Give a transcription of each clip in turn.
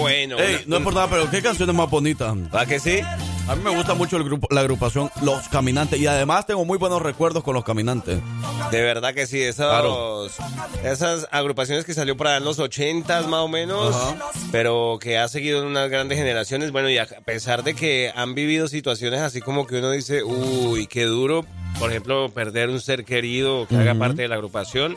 Bueno. no es por nada, pero qué canciones más bonitas. ¿Va que sí? A mí me gusta mucho el grupo, la agrupación Los Caminantes y además tengo muy buenos recuerdos con Los Caminantes. De verdad que sí, esos, esas agrupaciones que salió para los ochentas más o menos, pero que ha seguido en unas grandes generaciones, bueno, y a pesar de que han vivido situaciones así como que uno dice, uy, qué duro, por ejemplo, perder un ser querido que haga parte de la agrupación.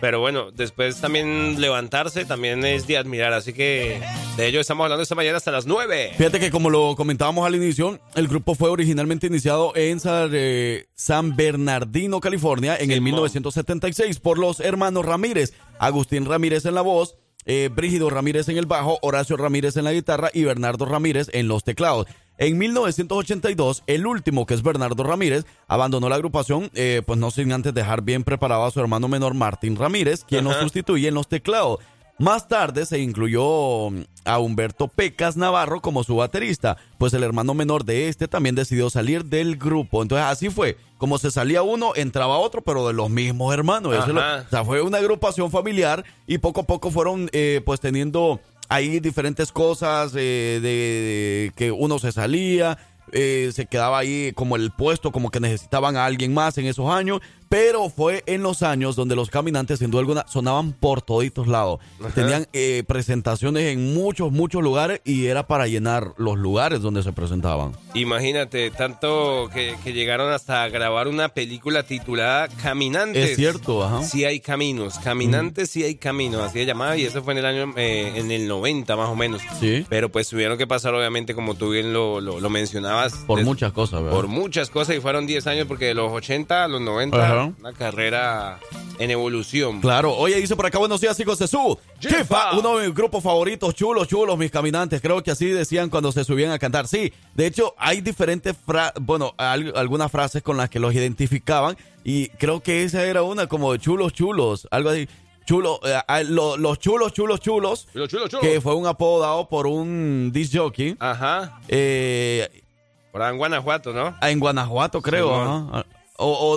Pero bueno, después también levantarse también es de admirar. Así que de ello estamos hablando esta mañana hasta las 9. Fíjate que como lo comentábamos al inicio, el grupo fue originalmente iniciado en San Bernardino, California, en el 1976 por los hermanos Ramírez. Agustín Ramírez en la voz, eh, Brígido Ramírez en el bajo, Horacio Ramírez en la guitarra y Bernardo Ramírez en los teclados. En 1982, el último, que es Bernardo Ramírez, abandonó la agrupación, eh, pues no sin antes dejar bien preparado a su hermano menor Martín Ramírez, quien lo sustituye en los teclados. Más tarde se incluyó mm, a Humberto Pecas Navarro como su baterista, pues el hermano menor de este también decidió salir del grupo. Entonces así fue, como se salía uno, entraba otro, pero de los mismos hermanos. o sea, fue una agrupación familiar y poco a poco fueron eh, pues teniendo ahí diferentes cosas eh, de, que uno se salía, eh, se quedaba ahí como el puesto, como que necesitaban a alguien más en esos años, pero fue en los años donde los caminantes, sin duda alguna, sonaban por toditos lados. Tenían eh, presentaciones en muchos, muchos lugares y era para llenar los lugares donde se presentaban. Imagínate, tanto que, llegaron hasta grabar una película titulada Caminantes. Es cierto, ajá. Sí hay caminos, Caminantes sí hay caminos, así se llamaba, y eso fue en el año, eh, en el 90 más o menos. Sí. Pero pues tuvieron que pasar, obviamente, como tú bien lo, lo, mencionabas. Por muchas cosas, ¿verdad? Por muchas cosas, y fueron 10 años, porque de los 80 a los 90 una carrera en evolución. Claro. Oye, dice por acá, buenos días, hijos de su. Uno de mis grupos favoritos, chulos, chulos, mis caminantes. Creo que así decían cuando se subían a cantar. Sí, de hecho, hay diferentes, frases, bueno, algunas frases con las que los identificaban. Y creo que esa era una como chulos, chulos, algo así. Chulo, eh, los chulos, chulos, chulos. Que fue un apodo dado por un disc jockey. Ajá. Eh, por en Guanajuato, ¿no? En Guanajuato, creo. O,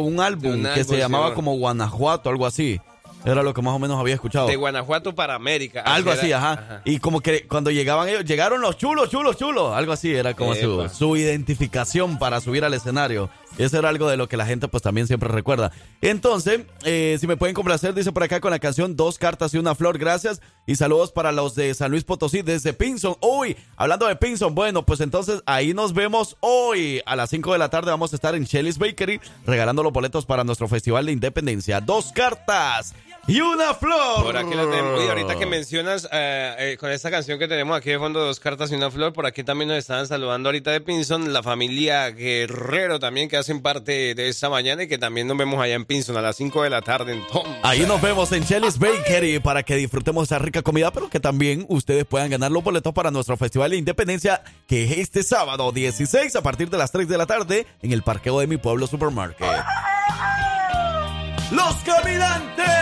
un álbum que se llamaba como Guanajuato, algo así. Era lo que más o menos había escuchado. De Guanajuato para América. Algo así, ajá. Y como que cuando llegaban ellos, llegaron los chulos, chulos, chulos. Algo así, era como su, su, identificación para subir al escenario. Eso era algo de lo que la gente pues también siempre recuerda. Entonces, eh, si me pueden complacer, dice por acá con la canción Dos cartas y una flor, gracias. Y saludos para los de San Luis Potosí desde Pinson. Uy, hablando de Pinson, bueno, pues entonces ahí nos vemos hoy a las 5 de la tarde. Vamos a estar en Shelly's Bakery regalando los boletos para nuestro Festival de Independencia. Dos cartas y una flor. Por aquí la tenemos. Y ahorita que mencionas eh, eh, con esta canción que tenemos aquí de fondo, dos cartas y una flor, por aquí también nos estaban saludando ahorita de Pinson, la familia Guerrero también que hacen parte de esta mañana y que también nos vemos allá en Pinson a las 5 de la tarde. Entonces. Ahí nos vemos en Shelly's Bakery para que disfrutemos esa rica comida, pero que también ustedes puedan ganar los boletos para nuestro Festival de Independencia, que es este sábado 16 a partir de las 3 de la tarde en el parqueo de mi pueblo supermarket. ¡Los Caminantes!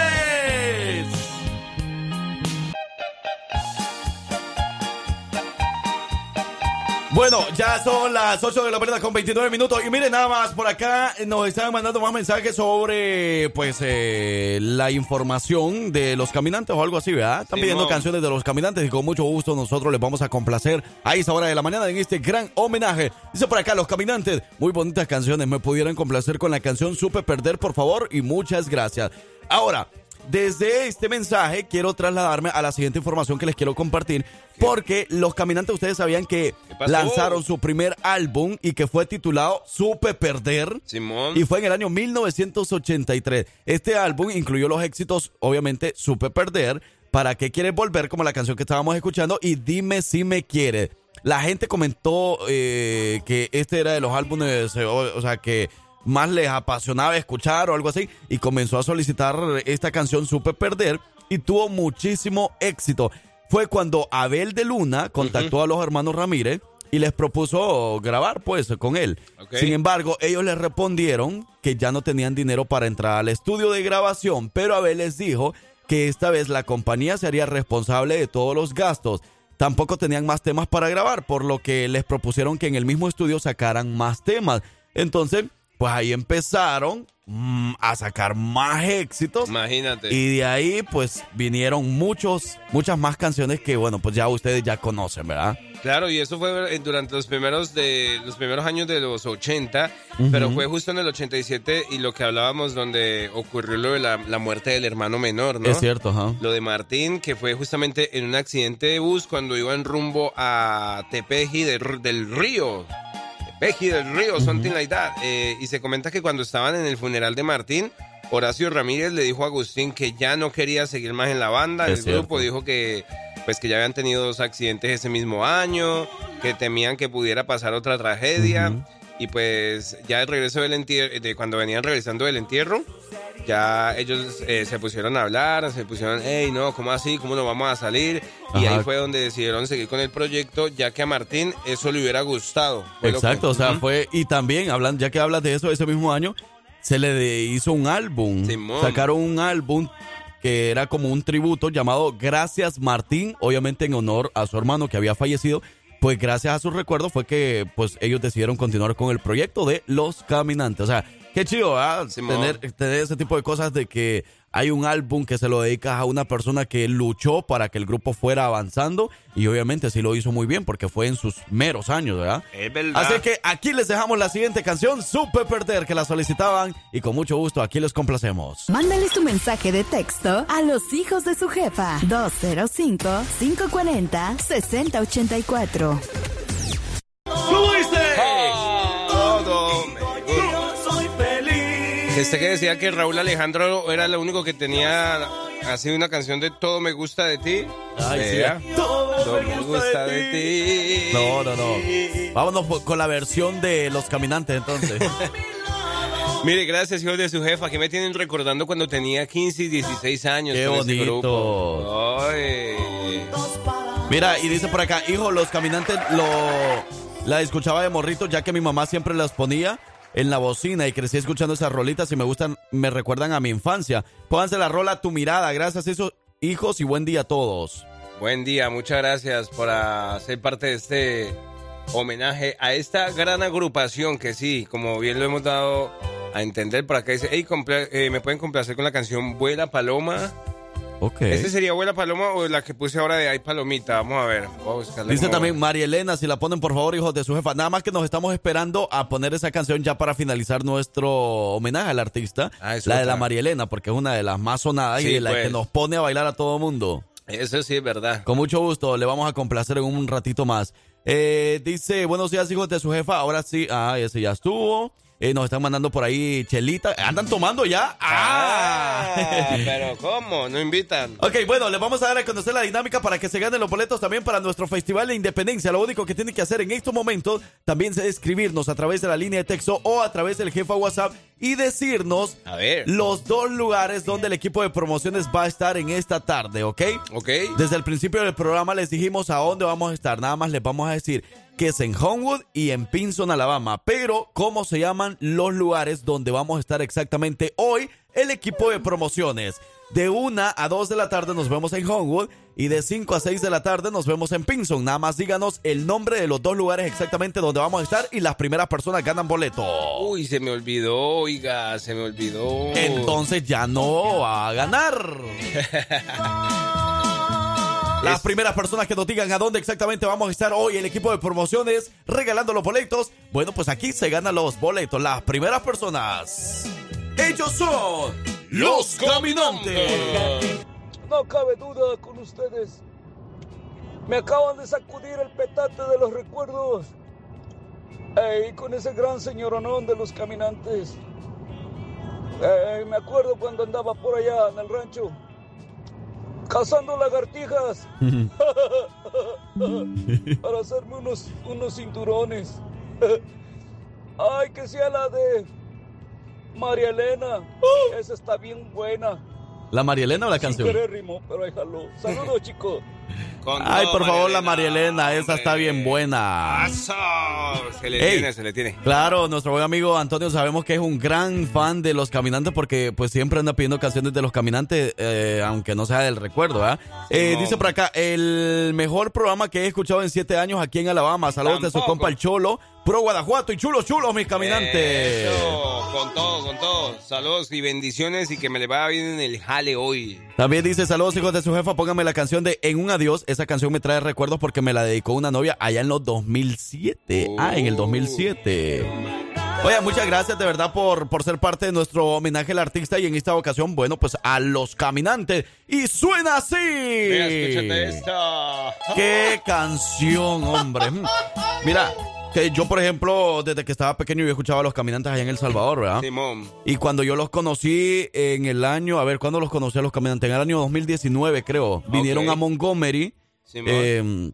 Bueno, ya son las 8 de la mañana con 29 minutos. Y miren, nada más, por acá nos están mandando más mensajes sobre, pues, eh, la información de los caminantes o algo así, ¿verdad? Están pidiendo canciones de los caminantes y con mucho gusto nosotros les vamos a complacer a esa hora de la mañana en este gran homenaje. Dice por acá, los caminantes, muy bonitas canciones. ¿Me pudieran complacer con la canción Supe Perder, por favor? Y muchas gracias. Ahora, desde este mensaje quiero trasladarme a la siguiente información que les quiero compartir, porque los caminantes ustedes sabían que lanzaron su primer álbum y que fue titulado Supe Perder. Simón. Y fue en el año 1983. Este álbum incluyó los éxitos, obviamente, Supe Perder, ¿Para qué quieres volver? Como la canción que estábamos escuchando y Dime si me quiere. La gente comentó eh, que este era de los álbumes, o sea, que más les apasionaba escuchar o algo así y comenzó a solicitar esta canción Supe Perder y tuvo muchísimo éxito. Fue cuando Abel de Luna contactó a los hermanos Ramírez y les propuso grabar pues con él. Sin embargo, ellos le respondieron que ya no tenían dinero para entrar al estudio de grabación, pero Abel les dijo que esta vez la compañía sería responsable de todos los gastos. Tampoco tenían más temas para grabar, por lo que les propusieron que en el mismo estudio sacaran más temas. Entonces, pues ahí empezaron mm, a sacar más éxitos. Imagínate. Y de ahí, pues, vinieron muchos, muchas más canciones que, bueno, pues ya ustedes ya conocen, ¿verdad? Claro, y eso fue durante los primeros de los primeros años de los 80, pero fue justo en el 87 y lo que hablábamos donde ocurrió lo de la, muerte del hermano menor, ¿no? Es cierto, ajá. Lo de Martín, que fue justamente en un accidente de bus cuando iban rumbo a Tepeji del Río. Tepeji del Río, something like that. Eh, y se comenta que cuando estaban en el funeral de Martín, Horacio Ramírez le dijo a Agustín que ya no quería seguir más en la banda. el grupo dijo que pues que ya habían tenido dos accidentes ese mismo año, que temían que pudiera pasar otra tragedia. Y pues ya el regreso del entierro, de cuando venían regresando del entierro, ya ellos eh, se pusieron a hablar, se pusieron, hey, no, ¿cómo así? ¿Cómo nos vamos a salir? Y ahí fue donde decidieron seguir con el proyecto, ya que a Martín eso le hubiera gustado. Exacto, o sea, fue, y también, hablan, ya que hablas de eso, ese mismo año, se le hizo un álbum. Sacaron un álbum que era como un tributo llamado Gracias Martín, obviamente en honor a su hermano que había fallecido. Pues gracias a su recuerdo fue que pues ellos decidieron continuar con el proyecto de Los Caminantes. O sea, qué chido, ¿ah? Tener, tener ese tipo de cosas de que hay un álbum que se lo dedicas a una persona que luchó para que el grupo fuera avanzando y obviamente sí lo hizo muy bien porque fue en sus meros años, ¿verdad? Es verdad. Así que aquí les dejamos la siguiente canción, Supe Perder, que la solicitaban y con mucho gusto aquí les complacemos. Mándales tu mensaje de texto a los hijos de su jefa 205-540-6084. ¡Subiste! Este que decía que Raúl Alejandro era lo único que tenía así una canción de Todo me gusta de ti. Ay, Todo, me gusta de ti. No, no, no. Vámonos con la versión de Los Caminantes entonces. Mire, gracias, hijos de su jefa, que me tienen recordando cuando tenía 15 y 16 años. Qué bonito. Mira, y dice por acá, hijo, los caminantes lo la escuchaba de morrito, ya que mi mamá siempre las ponía en la bocina y crecí escuchando esas rolitas y me gustan, me recuerdan a mi infancia. Pónganse la rola Tu Mirada. Gracias, esos hijos, y buen día a todos. Buen día, muchas gracias por ser parte de este homenaje a esta gran agrupación que sí, como bien lo hemos dado a entender por acá, dice, hey, eh, me pueden complacer con la canción Vuela Paloma ¿Ese sería Abuela Paloma o la que puse ahora de Ay Palomita? Vamos a ver. Dice también María Elena, si la ponen por favor, hijos de su jefa. Nada más que nos estamos esperando a poner esa canción ya para finalizar nuestro homenaje al artista. Ah, la de la María Elena, porque es una de las más sonadas y de la que pues. nos pone a bailar a todo mundo. Eso sí es verdad. Con mucho gusto, le vamos a complacer en un ratito más. Eh, dice, buenos días, hijos de su jefa. Ahora sí, ah, ese ya estuvo. Eh, nos están mandando por ahí chelita. ¿Andan tomando ya? ¡Ah! ah pero ¿cómo? ¿No invitan? Ok, bueno, les vamos a dar a conocer la dinámica para que se ganen los boletos también para nuestro Festival de Independencia. Lo único que tienen que hacer en estos momentos también es escribirnos a través de la línea de texto o a través del jefa WhatsApp y decirnos a ver. los dos lugares donde el equipo de promociones va a estar en esta tarde, ¿ok? Ok. Desde el principio del programa les dijimos a dónde vamos a estar. Nada más les vamos a decir que es en Homewood y en Pinson, Alabama. Pero, ¿cómo se llaman los lugares donde vamos a estar exactamente hoy? El equipo de promociones. De 1 a 2 de la tarde nos vemos en Homewood y de 5 a 6 de la tarde nos vemos en Pinson. Nada más díganos el nombre de los dos lugares exactamente donde vamos a estar y las primeras personas ganan boleto. Uy, se me olvidó, oiga, se me olvidó. Entonces ya no va a ganar. Las primeras personas que nos digan a dónde exactamente vamos a estar hoy el equipo de promociones regalando los boletos. Bueno, pues aquí se ganan los boletos. Las primeras personas. Ellos son los caminantes. No cabe duda con ustedes. Me acaban de sacudir el petate de los recuerdos. Ey, con ese gran señoronón de los caminantes. me acuerdo cuando andaba por allá en el rancho cazando lagartijas para hacerme unos, unos cinturones. Ay, que sea la de María Elena. Esa está bien buena. ¿La María Elena o la canción? pero ahí Saludos, chicos. Ay, por favor, la María Elena, esa está bien buena. Se le tiene, se le tiene. Claro, nuestro buen amigo Antonio sabemos que es un gran fan de los caminantes porque pues siempre anda pidiendo canciones de los caminantes, eh, aunque no sea del recuerdo, ¿ah? eh, dice por acá, el mejor programa que he escuchado en siete años aquí en Alabama. Saludos de su compa el Cholo Pro Guadajuato y chulos, chulos, mis caminantes. con todo, con todo. Saludos y bendiciones y que me le vaya bien en el jale hoy. También dice, saludos hijos de su jefa, póngame la canción de En un adiós. Esa canción me trae recuerdos porque me la dedicó una novia allá en los 2007. Ah, en el 2007. Oye, muchas gracias de verdad por, por ser parte de nuestro homenaje al artista y en esta ocasión, bueno, pues a los caminantes. Y suena así. Mira, escúchate esta. Qué canción, hombre. Mira, que yo, por ejemplo, desde que estaba pequeño, yo escuchaba a los caminantes allá en El Salvador, ¿verdad? Simón. Y cuando yo los conocí en el año, a ver, ¿cuándo los conocí a los caminantes? En el año 2019, creo. Vinieron a Montgomery. Simón. Eh,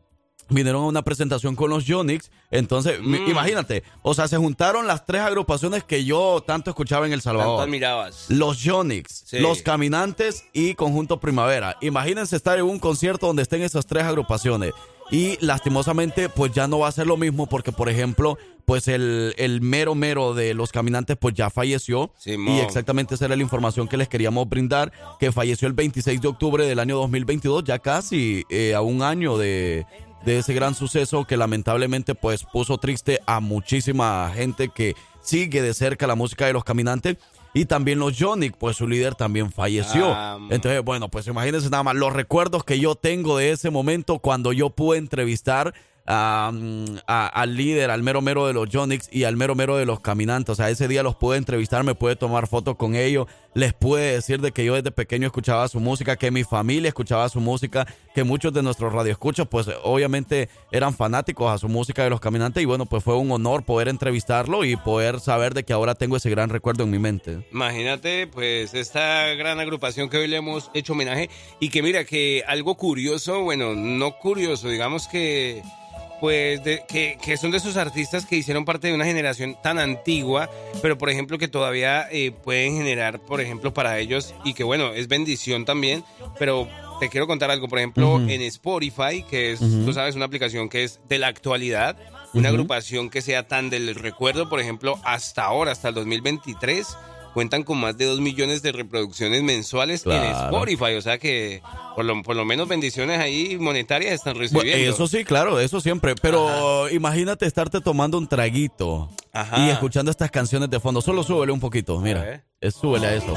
vinieron a una presentación con los Yonix. Entonces, mm. imagínate, o sea, se juntaron las tres agrupaciones que yo tanto escuchaba en El Salvador. admirabas? Los Yonix, los Caminantes y Conjunto Primavera. Imagínense estar en un concierto donde estén esas tres agrupaciones. Y lastimosamente, pues ya no va a ser lo mismo porque, por ejemplo, pues el, el mero mero de los caminantes pues ya falleció. y exactamente esa era la información que les queríamos brindar, que falleció el 26 de octubre del año 2022, ya casi eh, a un año de, de ese gran suceso que lamentablemente pues puso triste a muchísima gente que sigue de cerca la música de los caminantes. Y también los Jonik, pues su líder también falleció. Ah, Entonces, bueno, pues imagínense nada más los recuerdos que yo tengo de ese momento cuando yo pude entrevistar al líder, al mero mero de los Jonix y al mero mero de los caminantes. O sea, ese día los pude entrevistar, me pude tomar fotos con ellos, les pude decir de que yo desde pequeño escuchaba su música, que mi familia escuchaba su música, que muchos de nuestros radioescuchos pues obviamente eran fanáticos a su música de los caminantes y bueno, pues fue un honor poder entrevistarlo y poder saber de que ahora tengo ese gran recuerdo en mi mente. Imagínate pues esta gran agrupación que hoy le hemos hecho homenaje y que mira que algo curioso, bueno, no curioso, digamos que pues que, que, son de esos artistas que hicieron parte de una generación tan antigua, pero por ejemplo que todavía eh, pueden generar, por ejemplo, para ellos, y que bueno, es bendición también, pero te quiero contar algo, por ejemplo, en Spotify, que es, tú sabes, una aplicación que es de la actualidad, una agrupación que sea tan del recuerdo, por ejemplo, hasta ahora, hasta el 2023 cuentan con más de 2 millones de reproducciones mensuales en Spotify. O sea que por lo, por lo menos bendiciones ahí monetarias están recibiendo. eso sí, claro, eso siempre. Pero imagínate estarte tomando un traguito y escuchando estas canciones de fondo. Solo súbele un poquito, mira. Es, súbele a eso.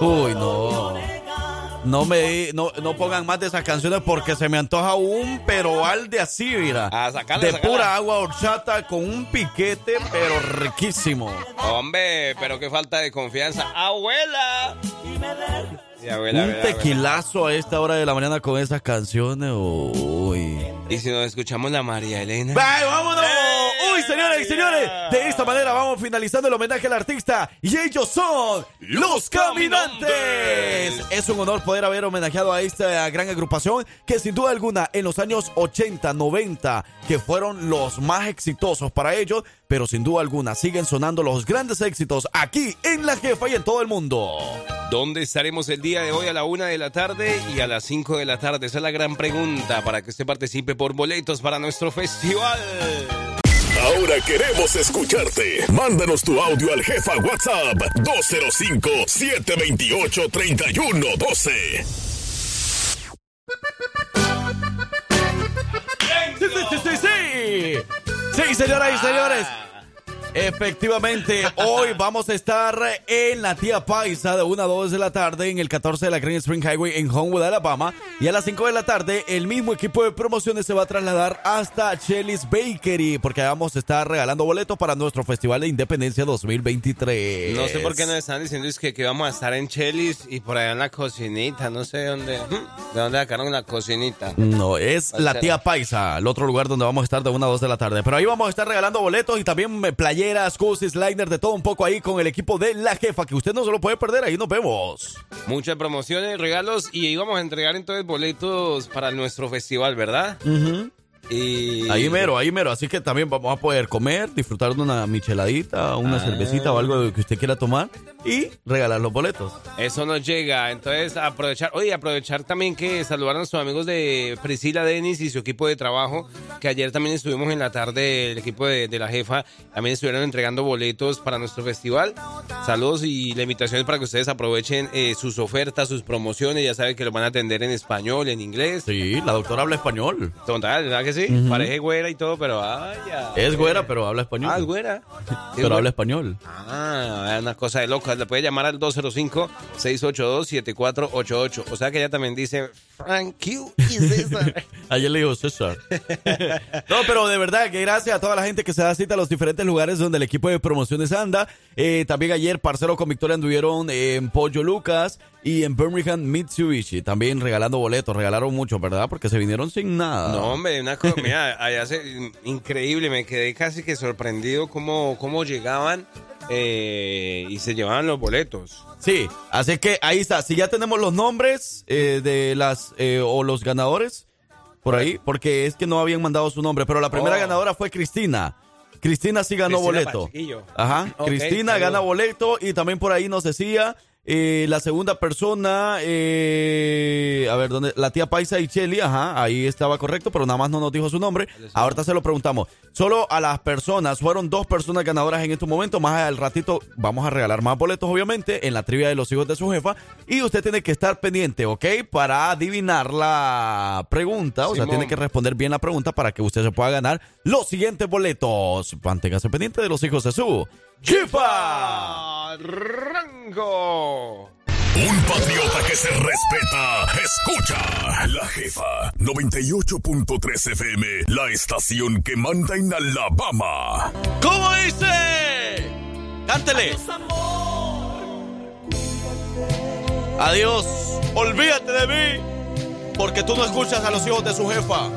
Uy, no. No me no, no pongan más de esas canciones porque se me antoja un al de así, mira. Ah, de pura agua horchata con un piquete, pero riquísimo. Hombre, pero qué falta de confianza. ¡Abuela! un tequilazo a esta hora de la mañana con esas canciones. Uy. Y si nos escuchamos la María Elena. vámonos! Uy, señores y señores, de esta manera vamos finalizando el homenaje al artista. Y ellos son Los Caminantes. Es un honor poder haber homenajeado a esta gran agrupación que sin duda alguna en los años 80, 90, que fueron los más exitosos para ellos, pero sin duda alguna siguen sonando los grandes éxitos aquí en La Jefa y en todo el mundo. ¿Dónde estaremos el día de hoy a la una de la tarde y a las 5 de la tarde? Esa es la gran pregunta para que usted participe por boletos para nuestro festival. Ahora queremos escucharte. Mándanos tu audio al jefa WhatsApp 205-728-3112. Sí, sí, sí, sí. Sí, señoras y señores. Efectivamente, hoy vamos a estar en la tía Paisa de 1 a 2 de la tarde en el 14 de la Green Spring Highway en Homewood, Alabama. Y a las 5 de la tarde, el mismo equipo de promociones se va a trasladar hasta Chelly's Bakery porque vamos a estar regalando boletos para nuestro Festival de Independencia 2023. No sé por qué nos están diciendo es que, que vamos a estar en Chelly's y por allá en la cocinita. No sé dónde, de dónde sacaron la cocinita. No, es la tía Paisa, el otro lugar donde vamos a estar de 1 a 2 de la tarde. Pero ahí vamos a estar regalando boletos y también playé playeras, Sliner, de todo un poco ahí con el equipo de La Jefa, que usted no se lo puede perder, ahí nos vemos. Muchas promociones, regalos y íbamos a entregar entonces boletos para nuestro festival, ¿verdad? Y... Ahí mero, ahí mero. Así que también vamos a poder comer, disfrutar de una micheladita, una ah. cervecita o algo que usted quiera tomar y regalar los boletos. Eso nos llega. Entonces, aprovechar, oye, aprovechar también que saludar a nuestros amigos de Priscila Denis y su equipo de trabajo, que ayer también estuvimos en la tarde, el equipo de, la jefa también estuvieron entregando boletos para nuestro festival. Saludos y la invitación es para que ustedes aprovechen eh, sus ofertas, sus promociones. Ya saben que lo van a atender en español, en inglés. Sí, la doctora habla español. Total, ¿verdad que sí? Parece güera y todo, pero vaya. Es güera, pero habla español. Ah, es güera. pero habla español. Ah, es una cosa de loco. Le puede llamar al 205-682-7488. O sea que ella también dice, Frank Q Ayer le dijo César. no, pero de verdad que gracias a toda la gente que se da cita a los diferentes lugares donde el equipo de promociones anda. Eh, también ayer, Parcero con Victoria anduvieron en Pollo Lucas y en Birmingham Mitsubishi. También regalando boletos, regalaron mucho, ¿verdad? Porque se vinieron sin nada. No, hombre, una cosa, mira, allá se, increíble. Me quedé casi que sorprendido cómo, cómo llegaban eh, y se llevaban los boletos. Sí, así que ahí está. Si ya tenemos los nombres eh, de las eh, o los ganadores por ahí, porque es que no habían mandado su nombre, pero la primera oh. ganadora fue Cristina. Cristina sí ganó boleto. Ajá. Cristina gana boleto y también por ahí nos decía eh, la segunda persona, eh, a ver, ¿dónde? La tía Paisa y Chelly, ajá, ahí estaba correcto, pero nada más no nos dijo su nombre. Ahorita se lo preguntamos. Solo a las personas, fueron dos personas ganadoras en este momento. Más al ratito vamos a regalar más boletos, obviamente, en la trivia de los hijos de su jefa. Y usted tiene que estar pendiente, ¿ok? Para adivinar la pregunta. O sea, tiene que responder bien la pregunta para que usted se pueda ganar los siguientes boletos. Manténgase pendiente de los hijos de su jefa. Rango. Un patriota que se respeta. Escucha. La jefa. 98.3 FM. La estación que manda en Alabama. ¿Cómo dice? Cántele. Adiós. Olvídate de mí. Porque tú no escuchas a los hijos de su jefa.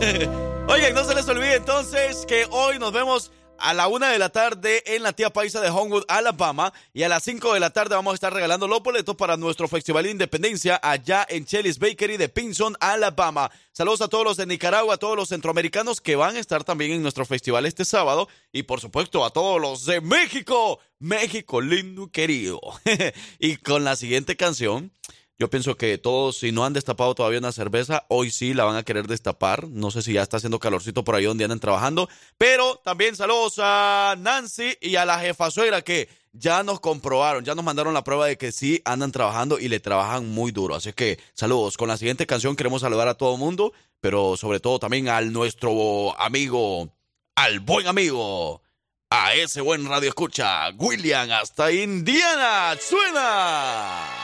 Oigan, no se les olvide entonces que hoy nos vemos a la una de la tarde en la tía paisa de Homewood, Alabama. Y a las cinco de la tarde vamos a estar regalando los boletos para nuestro Festival de Independencia allá en Chelly's Bakery de Pinson, Alabama. Saludos a todos los de Nicaragua, a todos los centroamericanos que van a estar también en nuestro festival este sábado. Y por supuesto a todos los de México. México lindo querido. y con la siguiente canción. Yo pienso que todos, si no han destapado todavía una cerveza, hoy sí la van a querer destapar. No sé si ya está haciendo calorcito por ahí donde andan trabajando. Pero también saludos a Nancy y a la jefa suegra que ya nos comprobaron, ya nos mandaron la prueba de que sí andan trabajando y le trabajan muy duro. Así que saludos. Con la siguiente canción queremos saludar a todo mundo, pero sobre todo también al nuestro amigo, al buen amigo, a ese buen radio escucha, William, hasta Indiana. ¡Suena!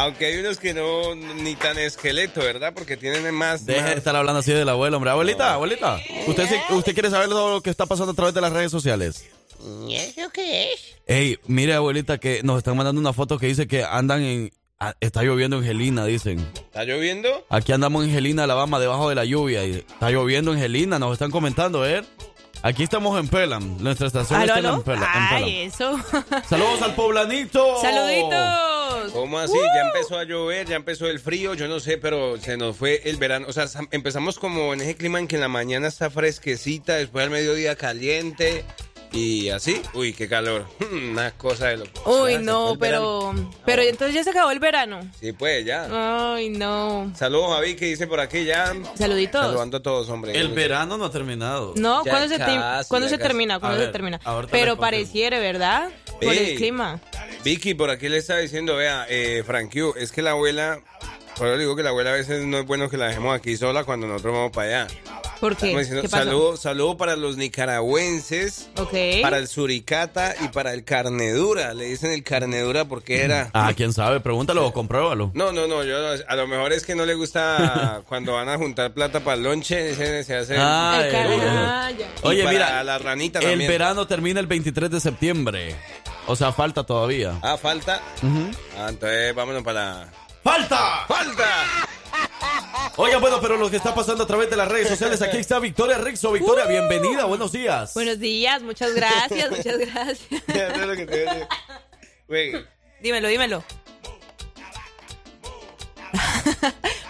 Aunque hay unos que no, ni tan esqueleto, ¿verdad? Porque tienen más. Deja de estar hablando así del abuelo, hombre. Abuelita, abuelita. ¿Usted, ¿Usted quiere saber todo lo que está pasando a través de las redes sociales? ¿Y eso qué es? Ey, mire, abuelita, que nos están mandando una foto que dice que andan en. Está lloviendo en Gelina, dicen. ¿Está lloviendo? Aquí andamos en Gelina, Alabama, debajo de la lluvia. Y está lloviendo en Gelina, nos están comentando, ¿eh? Aquí estamos en Pelam, nuestra estación está en Pelam. Ay, eso. Saludos al poblanito. Saluditos. ¿Cómo así? Ya empezó a llover, ya empezó el frío, yo no sé, pero se nos fue el verano. O sea, empezamos como en ese clima en que en la mañana está fresquecita, después al mediodía caliente. Y así, uy, qué calor. Una cosa de lo Uy, no, pero. Pero entonces ya se acabó el verano. Sí, pues ya. Ay, no. Saludos a que dice por aquí ya. Saluditos. Saludando a todos, hombre. El verano no ha terminado. No, ¿cuándo se, ¿cuándo se termina? ¿Cuándo se termina? Pero pareciere, ¿verdad? Por el clima. Vicky, por aquí le está diciendo, vea, eh, Frank es que la abuela. Por eso digo que la abuela a veces no es bueno que la dejemos aquí sola cuando nosotros vamos para allá. ¿Por qué? Saludo, saludo para los nicaragüenses, para el suricata y para el carnedura. Le dicen el carnedura porque era. Ah, quién sabe, pregúntalo o compruébalo. No, no, no, yo a lo mejor es que no le gusta cuando van a juntar plata para el lonche, se, hace. Ah, Oye, mira, la ranita el verano termina el 23 de septiembre. O sea, falta todavía. Ah, falta. Ah, entonces vámonos para la. ¡Falta! ¡Falta! Oiga, bueno, pero lo que está pasando a través de las redes sociales, aquí está Victoria Rixo. Victoria, uh. bienvenida, buenos días. Buenos días, muchas gracias, muchas gracias. Dímelo, dímelo.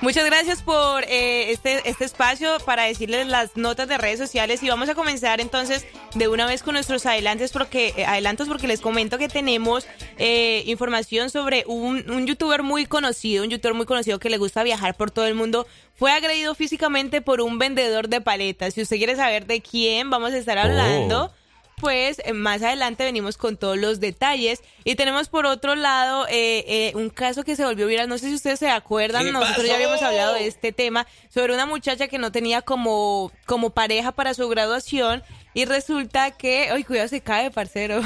Muchas gracias por eh, este, este espacio para decirles las notas de redes sociales y vamos a comenzar entonces de una vez con nuestros adelantos porque, eh, adelantos porque les comento que tenemos eh, información sobre un, un, youtuber muy conocido, un youtuber muy conocido que le gusta viajar por todo el mundo. Fue agredido físicamente por un vendedor de paletas. Si usted quiere saber de quién vamos a estar hablando. Oh pues más adelante venimos con todos los detalles. Y tenemos por otro lado eh, eh, un caso que se volvió viral, no sé si ustedes se acuerdan, nosotros ya habíamos hablado de este tema, sobre una muchacha que no tenía como, como pareja para su graduación y resulta que, ay, cuidado, se cae, parcero.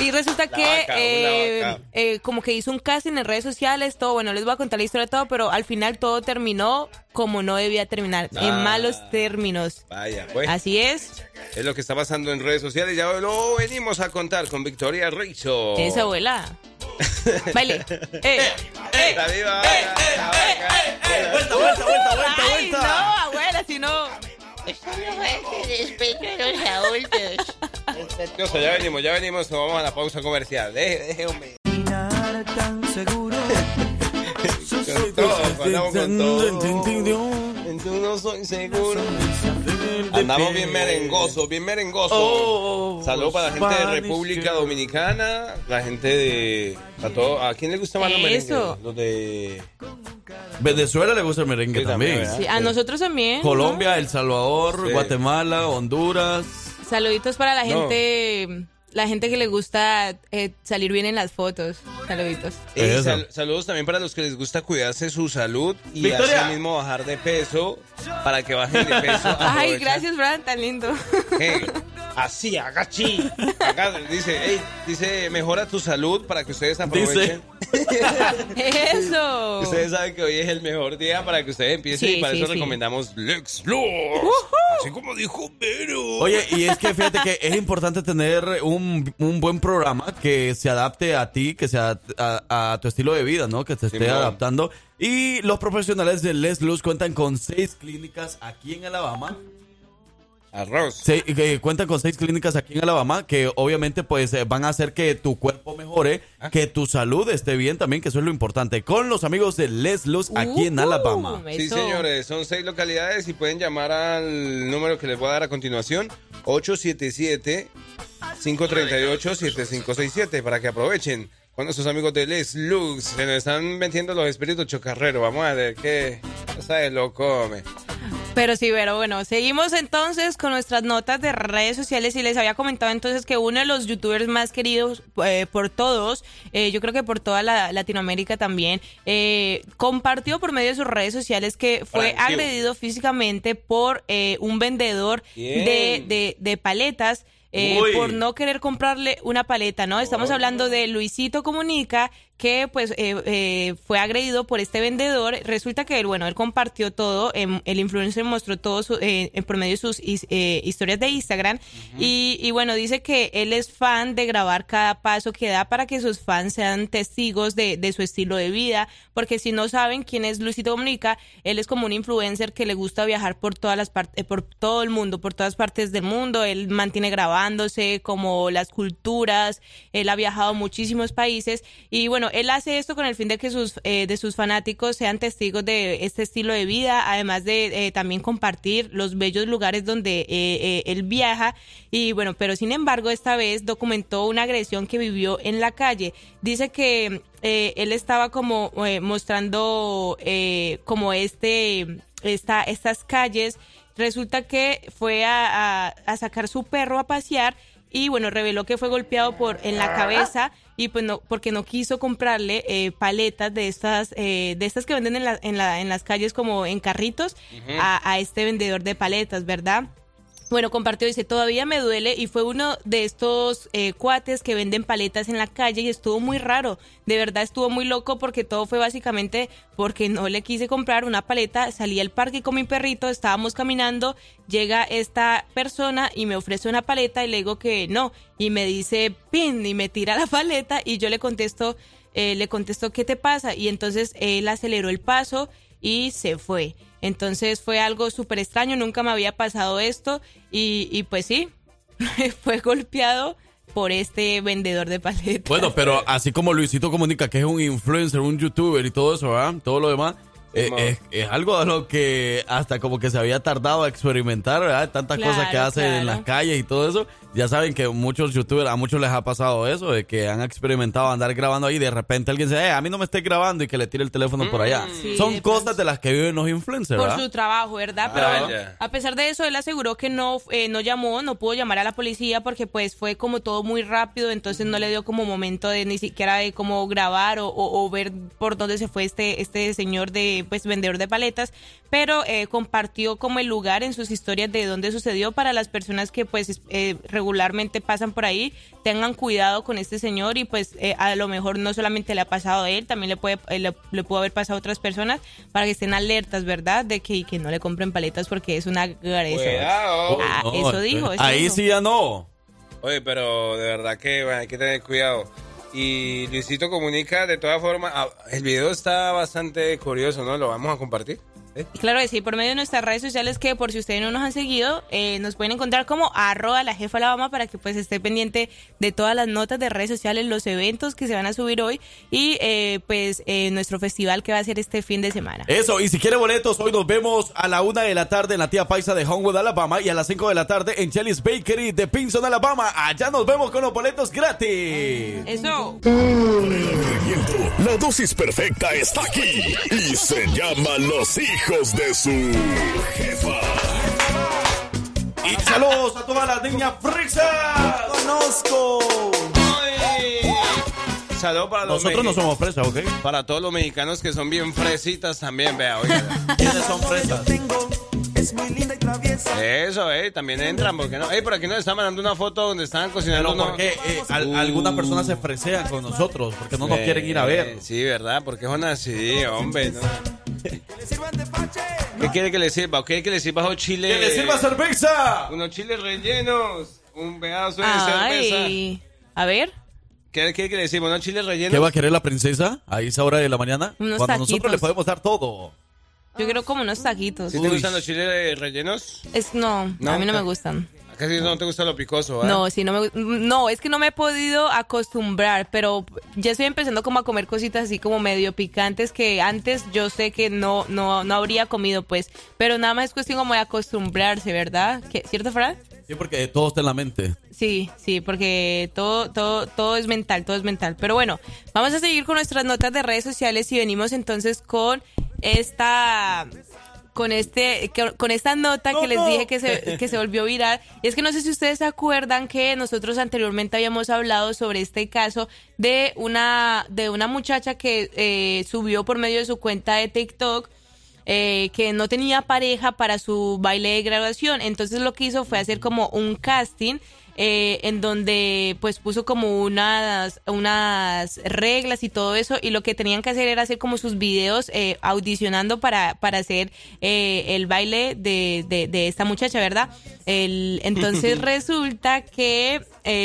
y resulta que, eh, eh, como que hizo un casting en redes sociales, todo, bueno, les voy a contar la historia de todo, pero al final todo terminó como no debía terminar, en ah. malos términos. Vaya, pues. Así es. Es lo que está pasando en redes sociales, ya lo venimos a contar con Victoria Rizzo. Esa abuela. Baile. ¡Eh! ¡Eh! ¡La viva! ¡Eh! ¡Eh! ¡Vuelta, vuelta, vuelta, vuelta, vuelta! no, abuela, si no... Respeto a los adultos. ya venimos, ya venimos, vamos a la pausa comercial. Hombre. tan seguro. Con todo, con todo. No soy seguro. Andamos bien merengosos, bien merengosos. Oh, Saludos para la gente de República Dominicana, la gente de. A, todo, ¿A quién le gusta más los merengues? Los de. Venezuela le gusta el merengue también. a nosotros también. Colombia, El Salvador, Guatemala, Honduras. Saluditos para la gente la gente que le gusta eh, salir bien en las fotos. Saluditos. saludos también para los que les gusta cuidarse su salud y así mismo bajar de peso para que bajen de peso. Ay, gracias, Fran, tan lindo. así, agachi. Acá dice, dice, mejora tu salud para que ustedes aprovechen. Eso. Ustedes saben que hoy es el mejor día para que ustedes empiecen y para eso recomendamos Lex Así como dijo Vero. Oye, y es que fíjate que es importante tener un, buen programa que se adapte a ti, que sea a, tu estilo de vida, ¿no? Que te esté adaptando. Y los profesionales de Les Luz cuentan con seis clínicas aquí en Alabama Arroz. que cuentan con seis clínicas aquí en Alabama que obviamente pues eh, van a hacer que tu cuerpo mejore, ah. que tu salud esté bien también, que eso es lo importante. Con los amigos de Les Luz aquí en Alabama. Sí, señores, son seis localidades y pueden llamar al número que les voy a dar a continuación, 877 538 7567 para que aprovechen cuando sus amigos de Les Lux se nos están vendiendo los espíritus chocarreros. Vamos a ver qué. ¿Sabes? Lo come. Pero sí, pero bueno, seguimos entonces con nuestras notas de redes sociales y les había comentado entonces que uno de los youtubers más queridos eh, por todos, eh, yo creo que por toda la Latinoamérica también, eh, compartió por medio de sus redes sociales que fue agredido físicamente por un vendedor de, de, de paletas eh, por no querer comprarle una paleta, ¿no? Estamos hablando de Luisito Comunica, que pues eh, eh, fue agredido por este vendedor. Resulta que él, bueno, él compartió todo, em, el influencer mostró todo su, por medio de sus historias de Instagram. Y, y, bueno, dice que él es fan de grabar cada paso que da para que sus fans sean testigos de, de su estilo de vida, porque si no saben quién es Luisito Comunica, él es como un influencer que le gusta viajar por todas las partes, por todo el mundo, por todas partes del mundo, él mantiene grabando como las culturas, él ha viajado a muchísimos países. Y bueno, él hace esto con el fin de que sus, eh, de sus fanáticos sean testigos de este estilo de vida, además de eh, también compartir los bellos lugares donde eh, él viaja. Y bueno, pero sin embargo esta vez documentó una agresión que vivió en la calle. Dice que él estaba como mostrando como este, esta, estas calles. Resulta que fue a, sacar su perro a pasear y bueno, reveló que fue golpeado por en la cabeza y pues no, porque no quiso comprarle eh, paletas de estas, eh, de estas que venden en, la, en, la, en las calles como en carritos a, a este vendedor de paletas, ¿verdad? Bueno, compartió, dice, todavía me duele y fue uno de estos eh, cuates que venden paletas en la calle y estuvo muy raro. De verdad estuvo muy loco porque todo fue básicamente porque no le quise comprar una paleta. Salí al parque con mi perrito, estábamos caminando, llega esta persona y me ofrece una paleta y le digo que no. Y me dice, pin, y me tira la paleta y yo le contesto, eh, le contesto, ¿qué te pasa? Y entonces él aceleró el paso y se fue. Entonces fue algo súper extraño, nunca me había pasado esto y, y pues sí, fue golpeado por este vendedor de paletas. Bueno, pero así como Luisito comunica que es un influencer, un youtuber y todo eso, ¿verdad? Todo lo demás. Eh, es, algo de lo que hasta como que se había tardado a experimentar, ¿verdad? Tantas cosas que hace en las calles y todo eso. Ya saben que muchos youtubers, a muchos les ha pasado eso, de que han experimentado andar grabando ahí y de repente alguien dice, eh, a mí no me esté grabando y que le tire el teléfono por allá. Mm. Son cosas de las que viven los influencers, Por su trabajo, ¿verdad? Pero a pesar de eso, él aseguró que no, eh, no llamó, no pudo llamar a la policía porque pues fue como todo muy rápido, entonces no le dio como momento de ni siquiera de cómo grabar o, ver por dónde se fue este, este señor de, pues, vendedor de paletas, pero eh, compartió como el lugar en sus historias de dónde sucedió para las personas que pues eh, regularmente pasan por ahí, tengan cuidado con este señor y pues eh, a lo mejor no solamente le ha pasado a él, también le puede eh, le, pudo haber pasado a otras personas para que estén alertas, ¿verdad? De que, que no le compren paletas porque es una agresión. Ah, eso dijo. ahí sí ya no. Oye, pero de verdad que hay que tener cuidado. Y Luisito comunica de todas formas, ah, el video está bastante curioso, ¿no? Lo vamos a compartir. ¿Eh? Claro que sí, por medio de nuestras redes sociales que por si ustedes no nos han seguido, eh, nos pueden encontrar como arroba la jefa Alabama para que pues esté pendiente de todas las notas de redes sociales, los eventos que se van a subir hoy y eh, pues nuestro festival que va a ser este fin de semana. Eso, y si quiere boletos, hoy nos vemos a la una de la tarde en la tía Paisa de Homewood, Alabama y a las 5 de la tarde en Chelly's Bakery de Pinson, Alabama. Allá nos vemos con los boletos gratis. Eso. La dosis perfecta está aquí y se llama Los Hijos hijos de su jefa. Y saludos a todas las niñas fresas. Conozco. Saludos para los Nosotros no somos fresas, ¿ok? Para todos los mexicanos que son bien fresitas también, vea. ¿Quiénes son fresas? Eso, eh, también entran, porque no? Eh, por aquí nos están mandando una foto donde estaban cocinando. Pero porque eh, algunas personas se fresean con nosotros, porque no nos quieren ir a ver. Sí, ¿verdad? Porque son así, hombre. ¿no? ¿Qué quiere que le sirva? ¿O quiere que le sirva un chile? ¡Que le sirva cerveza! Unos chiles rellenos. Un pedazo de cerveza. A ver. ¿Qué quiere que le sirva? ¿Unos chiles rellenos? ¿Qué va a querer la princesa a esa hora de la mañana? Cuando nosotros le podemos dar todo. Yo quiero como unos taquitos. ¿Sí te gustan los chiles rellenos? Es, no, a mí no me gustan. Casi no te gusta lo picoso, No, sí, no me No, es que no me he podido acostumbrar, pero ya estoy empezando como a comer cositas así como medio picantes que antes yo sé que no, no, no habría comido, pues. Pero nada más es cuestión como de acostumbrarse, ¿verdad? ¿Cierto, Fran? Sí, porque todo está en la mente. Sí, sí, porque todo, todo, todo es mental, todo es mental. Pero bueno, vamos a seguir con nuestras notas de redes sociales y venimos entonces con esta con este con esta nota que les dije que se, que se volvió viral. Y es que no sé si ustedes se acuerdan que nosotros anteriormente habíamos hablado sobre este caso de una, de una muchacha que eh, subió por medio de su cuenta de TikTok. Eh, que no tenía pareja para su baile de graduación. Entonces lo que hizo fue hacer como un casting eh, en donde pues puso como unas, unas reglas y todo eso y lo que tenían que hacer era hacer como sus videos eh, audicionando para, para hacer eh, el baile de, de, esta muchacha, ¿verdad? El, entonces resulta que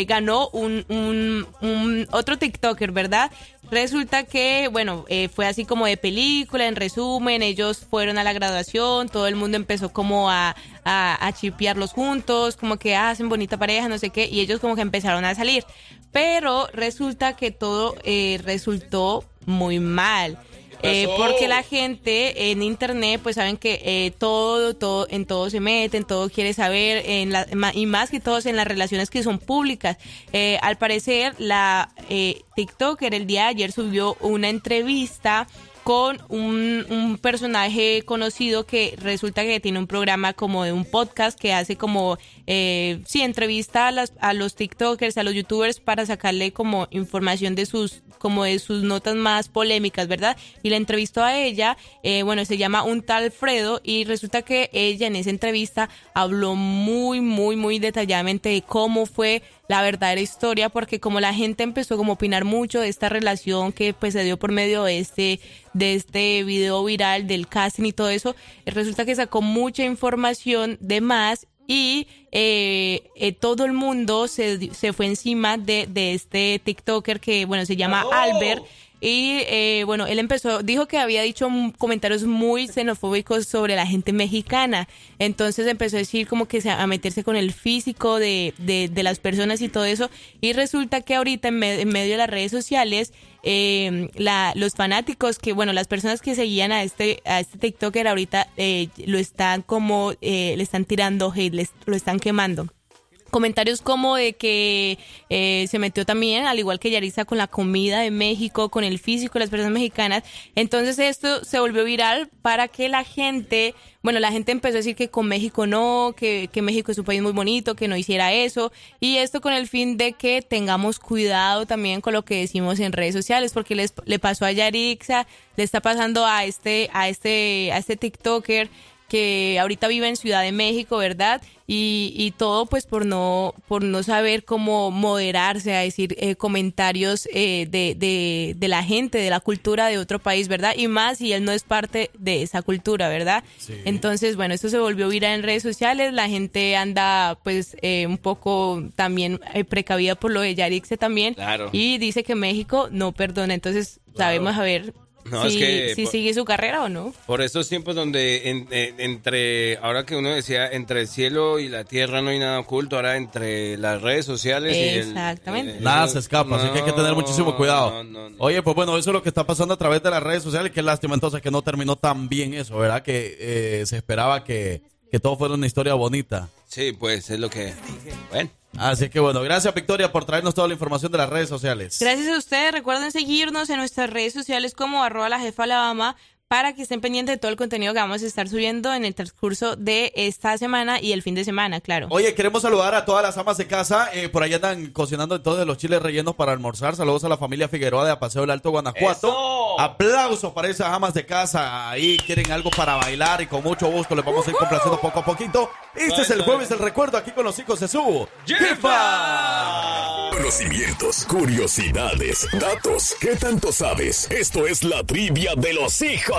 ganó un, un, un otro TikToker, ¿verdad? Resulta que, bueno, eh, fue así como de película, en resumen, ellos fueron a la graduación, todo el mundo empezó como a, a, chipearlos juntos, como que hacen bonita pareja, no sé qué, y ellos como que empezaron a salir. Pero resulta que todo eh, resultó muy mal. Eh, porque la gente en internet, pues saben que eh, todo, todo, en todo se meten, todo quiere saber, en la, y más que todos en las relaciones que son públicas. Eh, al parecer, la eh, TikToker el día de ayer subió una entrevista con un, un, personaje conocido que resulta que tiene un programa como de un podcast que hace como, eh, sí, entrevista a, las, a los TikTokers, a los YouTubers para sacarle como información de sus, como de sus notas más polémicas, ¿verdad? Y la entrevistó a ella, eh, bueno, se llama un tal Fredo y resulta que ella en esa entrevista habló muy, muy, muy detalladamente de cómo fue la verdadera historia, porque como la gente empezó como a opinar mucho de esta relación que pues se dio por medio de este, de este video viral del casting y todo eso, resulta que sacó mucha información de más y eh, eh, todo el mundo se, se fue encima de, de, este TikToker que, bueno, se llama Albert y eh, bueno, él empezó, dijo que había dicho comentarios muy xenofóbicos sobre la gente mexicana, entonces empezó a decir como que a meterse con el físico de, de, las personas y todo eso, y resulta que ahorita en, medio de las redes sociales, eh, la, los fanáticos que, bueno, las personas que seguían a este, a este TikToker ahorita eh, lo están como, eh, le están tirando hate, lo están quemando comentarios como de que eh, se metió también, al igual que Yarisa, con la comida de México, con el físico de las personas mexicanas. Entonces esto se volvió viral para que la gente, bueno, la gente empezó a decir que con México no, que, que México es un país muy bonito, que no hiciera eso. Y esto con el fin de que tengamos cuidado también con lo que decimos en redes sociales, porque les, le pasó a Yarixa, le está pasando a este, a este, a este TikToker que ahorita vive en Ciudad de México, ¿verdad? Y, y todo pues por no, por no saber cómo moderarse a decir eh, comentarios eh, de, de, de, la gente, de la cultura de otro país, ¿verdad? Y más si él no es parte de esa cultura, ¿verdad? Entonces, bueno, esto se volvió viral en redes sociales, la gente anda pues eh, un poco también precavida por lo de Yarixe también. Claro. Y dice que México no perdona, entonces sabemos a ver si, sigue su carrera o no. Por estos tiempos donde entre, ahora que uno decía, entre el cielo y la tierra no hay nada oculto, ahora entre las redes sociales Exactamente. y Nada se escapa, así que hay que tener muchísimo cuidado. Oye, pues bueno, eso es lo que está pasando a través de las redes sociales, qué lástima entonces que no terminó tan bien eso, ¿verdad? Que eh, se esperaba que, que todo fuera una historia bonita. Sí, pues es lo que... Bueno. Así que bueno, gracias Victoria por traernos toda la información de las redes sociales. Gracias a ustedes. Recuerden seguirnos en nuestras redes sociales como arroba la jefa Alabama para que estén pendientes de todo el contenido que vamos a estar subiendo en el transcurso de esta semana y el fin de semana, claro. Oye, queremos saludar a todas las amas de casa. Eh, por allá están cocinando entonces los chiles rellenos para almorzar. Saludos a la familia Figueroa de Apaseo del Alto Guanajuato. Aplausos para esas amas de casa. Ahí quieren algo para bailar y con mucho gusto les vamos a ir complaciendo poco a poquito. Este es el jueves del recuerdo aquí con los hijos de su jefa. Conocimientos, curiosidades, datos. ¿Qué tanto sabes? Esto es la trivia de los hijos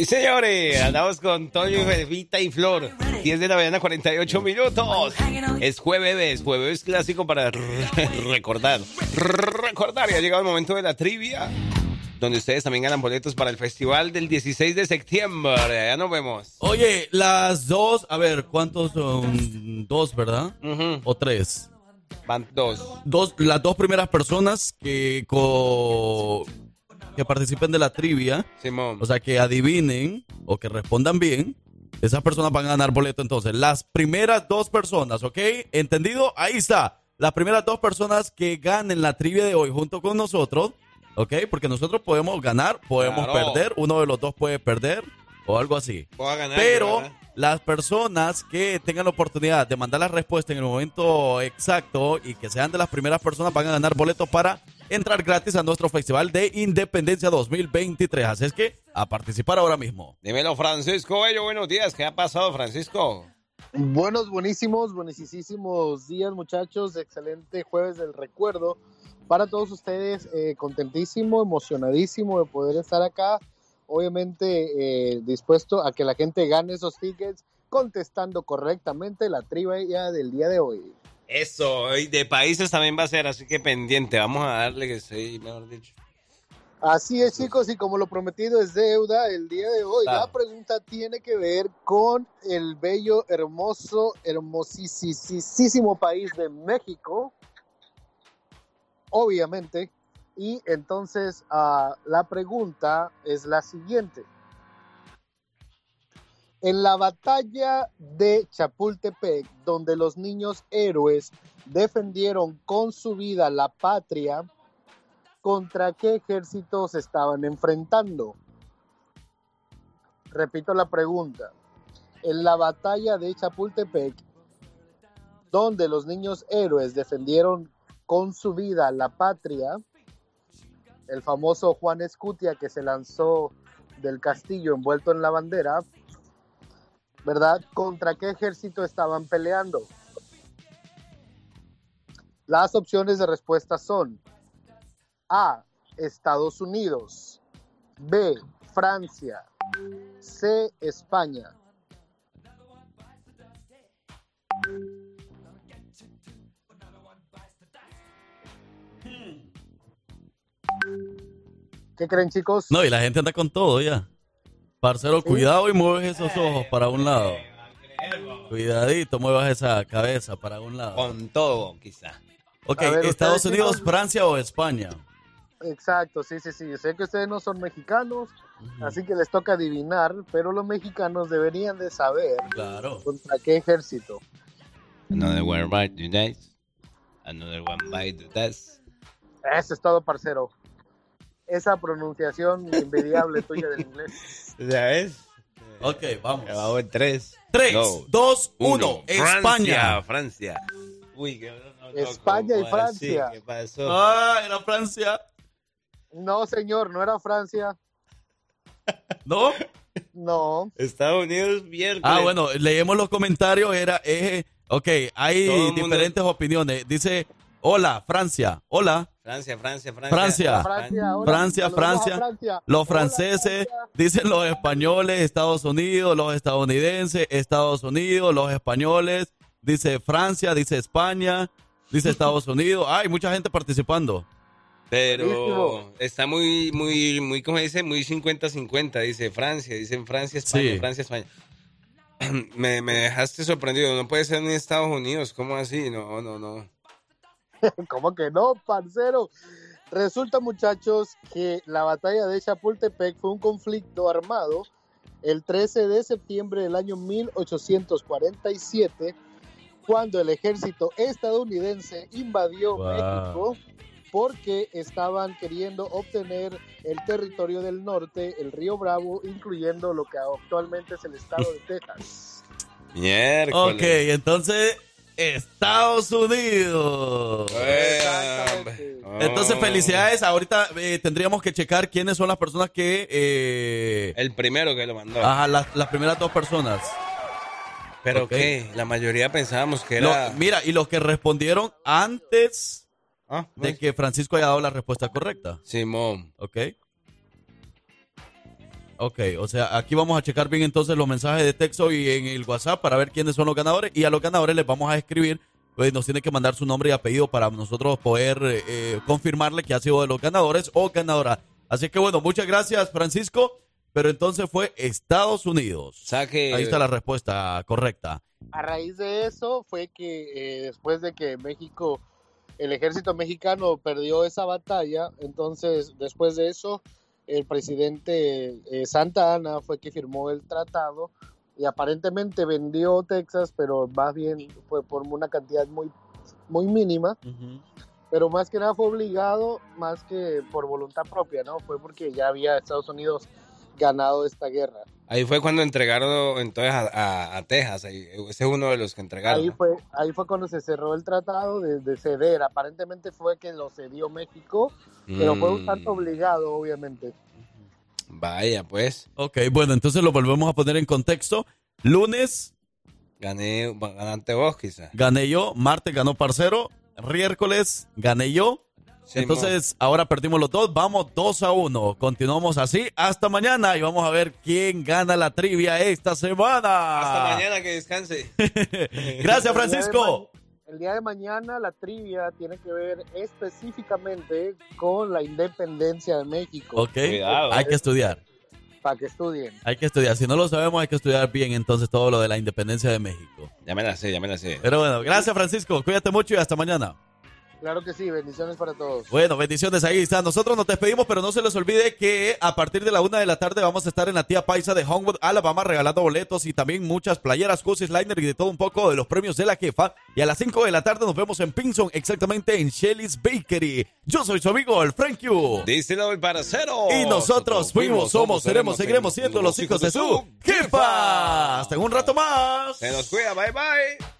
Sí, señores, andamos con Toño, Evita y Flor. 10 de la mañana, 48 minutos. Es jueves, jueves clásico para recordar. Recordar, ya ha llegado el momento de la trivia. Donde ustedes también ganan boletos para el festival del 16 de septiembre. Ya nos vemos. Oye, las dos, a ver, ¿cuántos son? Dos, ¿verdad? ¿O tres? Van dos. dos. Las dos primeras personas que, que participen de la trivia, o sea, que adivinen o que respondan bien, esas personas van a ganar boleto entonces. Las primeras dos personas, ¿ok? ¿Entendido? Ahí está. Las primeras dos personas que ganen la trivia de hoy junto con nosotros, ¿ok? Porque nosotros podemos ganar, podemos perder, uno de los dos puede perder o algo así. Pero las personas que tengan la oportunidad de mandar la respuesta en el momento exacto y que sean de las primeras personas van a ganar boletos para entrar gratis a nuestro Festival de Independencia 2023. Así es que a participar ahora mismo. Dímelo, Francisco Bello. Buenos días. ¿Qué ha pasado, Francisco? Buenos, buenísimos, buenísimos días, muchachos. Excelente jueves del recuerdo. Para todos ustedes, eh, contentísimo, emocionadísimo de poder estar acá obviamente eh, dispuesto a que la gente gane esos tickets contestando correctamente la trivia del día de hoy. Eso, y de países también va a ser, así que pendiente, vamos a darle que sí, mejor dicho. Así es, chicos, y como lo prometido es deuda, el día de hoy la pregunta tiene que ver con el bello, hermoso, hermosísimo país de México. Obviamente, y entonces ah, la pregunta es la siguiente. En la batalla de Chapultepec, donde los niños héroes defendieron con su vida la patria, ¿contra qué ejércitos estaban enfrentando? Repito la pregunta. En la batalla de Chapultepec, donde los niños héroes defendieron con su vida la patria, el famoso Juan Escutia que se lanzó del castillo envuelto en la bandera, ¿verdad? ¿Contra qué ejército estaban peleando? Las opciones de respuesta son A, Estados Unidos, B, Francia, C, España. ¿Qué creen, chicos? No, y la gente anda con todo ya. Parcero, cuidado y mueves esos ojos para un lado. Cuidadito, muevas esa cabeza para un lado. Con todo, quizá. Ok, ver, Estados Unidos. Francia o España. Exacto, sí, sí, sí. Sé que ustedes no son mexicanos, así que les toca adivinar, pero los mexicanos deberían de saber Claro. contra qué ejército. Another one bite the. Another one bite the dust. Eso es todo, parcero. Esa pronunciación envidiable tuya del inglés. ¿Ya ves? Ok, vamos. Vamos en 3. 3, 2, 1. España. Francia, Francia. Uy, qué no, no, España y. Francia. ¿Qué pasó? Ah, era Francia. No, señor, no era Francia. ¿No? No. Estados Unidos, miércoles. Ah, bueno, leemos los comentarios. Era, eh, ok, hay Todo el mundo- diferentes opiniones. Dice, hola, Francia. Hola, Francia, Francia, Francia. Francia. Francia, hola. Francia, Francia. Francia. Los Hola, franceses, Francia. dicen los españoles, Estados Unidos, los estadounidenses, Estados Unidos, los españoles, dice Francia, dice España, dice Estados Unidos. Hay mucha gente participando. Pero está muy, muy, muy, ¿cómo dice? Muy 50-50. Dice Francia, dicen Francia, España, Sí. Francia, España. me, me dejaste sorprendido. No puede ser ni Estados Unidos. ¿Cómo así? No, no, no. ¿Cómo que no, parcero? Resulta, muchachos, que la batalla de Chapultepec fue un conflicto armado el 13 de septiembre del año 1847, cuando el ejército estadounidense invadió Wow. México porque estaban queriendo obtener el territorio del norte, el río Bravo, incluyendo lo que actualmente es el estado de Texas. Miércoles. Ok, entonces, Estados Unidos. Oh. Entonces, felicidades. Ahorita eh, tendríamos que checar quiénes son las personas que... eh, El primero que lo mandó. ajá, las, las primeras dos personas. Pero qué, la mayoría pensábamos que Lo- era. mira, y los que respondieron antes Ah, de pues, que Francisco haya dado la respuesta correcta. Simón. ¿Ok? Ok, o sea, aquí vamos a checar bien entonces los mensajes de texto y en el WhatsApp para ver quiénes son los ganadores. Y a los ganadores les vamos a escribir, pues nos tiene que mandar su nombre y apellido para nosotros poder eh, eh, confirmarle que ha sido de los ganadores o ganadora. Así que bueno, muchas gracias Francisco. Pero entonces fue Estados Unidos. Saque. Ahí está la respuesta correcta. A raíz de eso fue que eh, después de que México, el ejército mexicano perdió esa batalla, entonces después de eso el presidente eh, Santa Ana fue que firmó el tratado y aparentemente vendió Texas, pero más bien fue por una cantidad muy, muy mínima, pero más que nada fue obligado, más que por voluntad propia, ¿no? Fue porque ya había Estados Unidos ganado esta guerra. Ahí fue cuando entregaron entonces a, a- a Texas. ahí- ese es uno de los que entregaron. Ahí fue, ahí fue cuando se cerró el tratado de, de ceder. Aparentemente fue que lo cedió México, pero fue un Mm, tanto obligado, obviamente. Vaya, pues. Ok, bueno, entonces lo volvemos a poner en contexto. Lunes Gané, ganaste vos, quizás. gané yo, martes ganó Parcero, miércoles gané yo. Entonces, ahora perdimos los dos, vamos 2 a 1. Continuamos así hasta mañana y vamos a ver quién gana la trivia esta semana. Hasta mañana, que descanse. Gracias, Francisco. El día de mañana la trivia tiene que ver específicamente con la independencia de México. Ok, Cuidado, hay eh. que estudiar. Para que estudien. Hay que estudiar. Si no lo sabemos, hay que estudiar bien entonces todo lo de la independencia de México. Ya me la sé, ya me la sé. Pero bueno, gracias, Francisco. Cuídate mucho y hasta mañana. Claro que sí, bendiciones para todos. Bueno, bendiciones, ahí está. Nosotros nos despedimos, pero no se les olvide que a partir de la una de la tarde vamos a estar en la tía Paisa de Homewood, Alabama, regalando boletos y también muchas playeras, courses, liner y de todo un poco de los premios de la jefa. Y a las 5 de la tarde nos vemos en Pinson, exactamente en Shelly's Bakery. Yo soy su amigo, el Frank Yu. Díselo el paracero. Y nosotros fuimos, somos, seremos, seguiremos siendo los hijos de su jefa. Hasta en un rato más. Se nos cuida, bye bye.